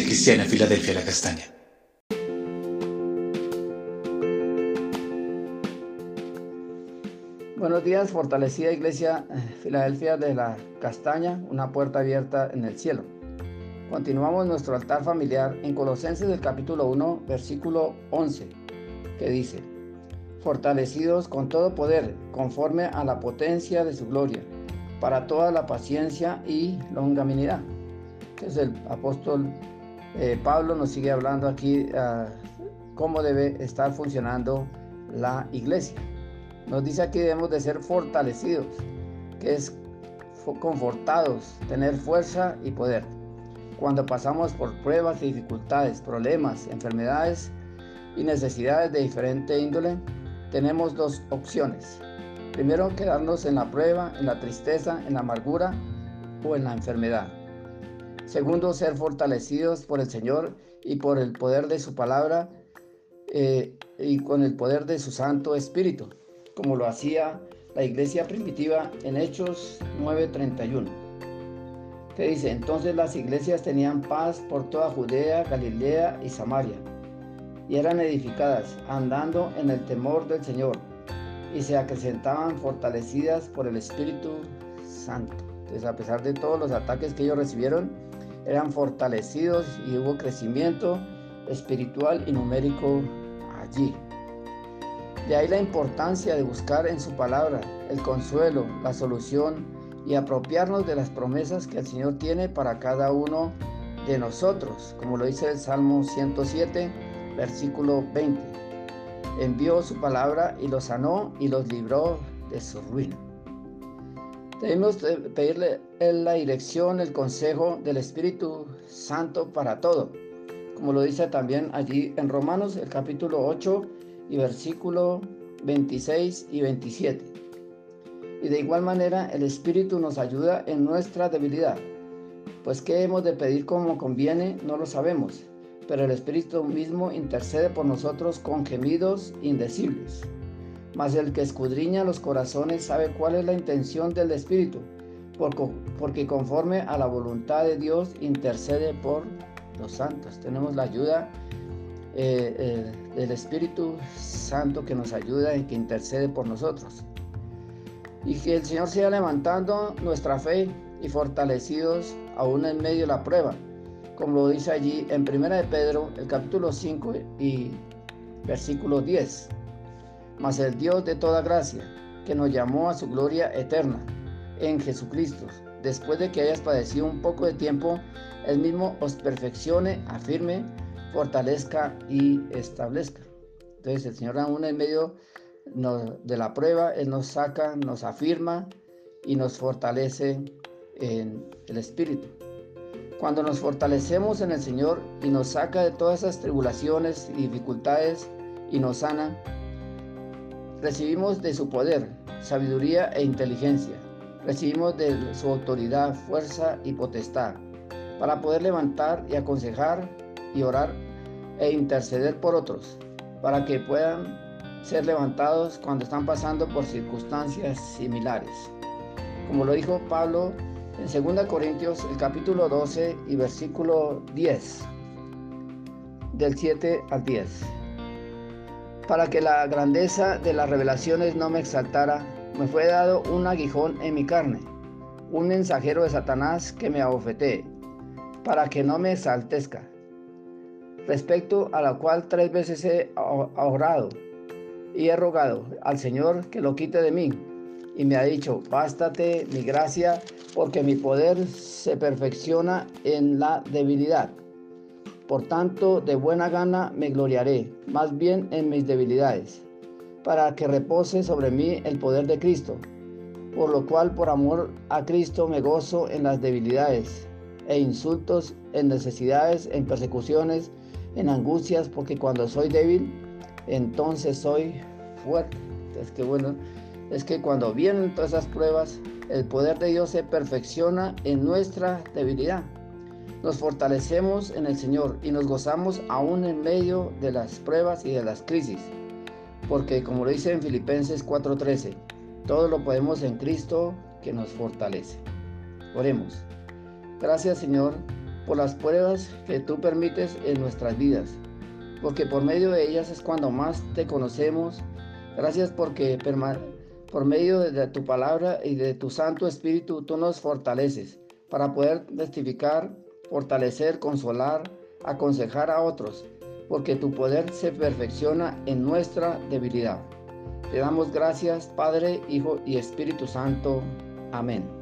Cristiana Filadelfia La Castaña. Buenos días, fortalecida Iglesia eh, Filadelfia de la Castaña, una puerta abierta en el cielo. Continuamos nuestro altar familiar en Colosenses del capítulo 1, versículo 11, que dice, fortalecidos con todo poder, conforme a la potencia de su gloria, para toda la paciencia y longanimidad. Entonces el apóstol eh, Pablo nos sigue hablando aquí uh, cómo debe estar funcionando la iglesia. Nos dice aquí debemos de ser fortalecidos, que es confortados, tener fuerza y poder. Cuando pasamos por pruebas dificultades, problemas, enfermedades y necesidades de diferente índole, tenemos dos opciones. Primero, quedarnos en la prueba, en la tristeza, en la amargura o en la enfermedad. Segundo, ser fortalecidos por el Señor y por el poder de su palabra eh, y con el poder de su Santo Espíritu como lo hacía la iglesia primitiva en Hechos 9:31. Que dice, entonces las iglesias tenían paz por toda Judea, Galilea y Samaria, y eran edificadas, andando en el temor del Señor, y se acrecentaban fortalecidas por el Espíritu Santo. Entonces, a pesar de todos los ataques que ellos recibieron, eran fortalecidos y hubo crecimiento espiritual y numérico allí. De ahí la importancia de buscar en su palabra el consuelo, la solución y apropiarnos de las promesas que el Señor tiene para cada uno de nosotros, como lo dice el Salmo 107, versículo 20. Envió su palabra y los sanó y los libró de su ruina. Debemos pedirle la dirección, el consejo del Espíritu Santo para todo, como lo dice también allí en Romanos el capítulo 8 y versículo 26 y 27. Y de igual manera el Espíritu nos ayuda en nuestra debilidad, pues qué hemos de pedir como conviene no lo sabemos, pero el Espíritu mismo intercede por nosotros con gemidos indecibles. Mas el que escudriña los corazones sabe cuál es la intención del Espíritu, porque conforme a la voluntad de Dios intercede por los santos. Tenemos la ayuda eh, eh, del Espíritu Santo que nos ayuda y que intercede por nosotros. Y que el Señor siga levantando nuestra fe y fortalecidos aún en medio de la prueba, como lo dice allí en 1 de Pedro, el capítulo 5 y versículo 10. Mas el Dios de toda gracia, que nos llamó a su gloria eterna en Jesucristo, después de que hayas padecido un poco de tiempo, Él mismo os perfeccione, afirme, fortalezca y establezca. Entonces el Señor aún en medio de la prueba, Él nos saca, nos afirma y nos fortalece en el Espíritu. Cuando nos fortalecemos en el Señor y nos saca de todas esas tribulaciones y dificultades y nos sana, recibimos de su poder, sabiduría e inteligencia. Recibimos de su autoridad, fuerza y potestad para poder levantar y aconsejar y orar e interceder por otros, para que puedan ser levantados cuando están pasando por circunstancias similares. Como lo dijo Pablo en 2 Corintios el capítulo 12 y versículo 10, del 7 al 10. Para que la grandeza de las revelaciones no me exaltara, me fue dado un aguijón en mi carne, un mensajero de Satanás que me abofetee, para que no me exaltezca respecto a la cual tres veces he orado y he rogado al Señor que lo quite de mí. Y me ha dicho, bástate mi gracia, porque mi poder se perfecciona en la debilidad. Por tanto, de buena gana me gloriaré, más bien en mis debilidades, para que repose sobre mí el poder de Cristo. Por lo cual, por amor a Cristo, me gozo en las debilidades, e insultos, en necesidades, en persecuciones, en angustias, porque cuando soy débil, entonces soy fuerte. Es que bueno, es que cuando vienen todas esas pruebas, el poder de Dios se perfecciona en nuestra debilidad. Nos fortalecemos en el Señor y nos gozamos aún en medio de las pruebas y de las crisis. Porque como lo dice en Filipenses 4:13, todo lo podemos en Cristo que nos fortalece. Oremos. Gracias Señor por las pruebas que tú permites en nuestras vidas, porque por medio de ellas es cuando más te conocemos. Gracias porque por medio de tu palabra y de tu Santo Espíritu tú nos fortaleces para poder testificar, fortalecer, consolar, aconsejar a otros, porque tu poder se perfecciona en nuestra debilidad. Te damos gracias, Padre, Hijo y Espíritu Santo. Amén.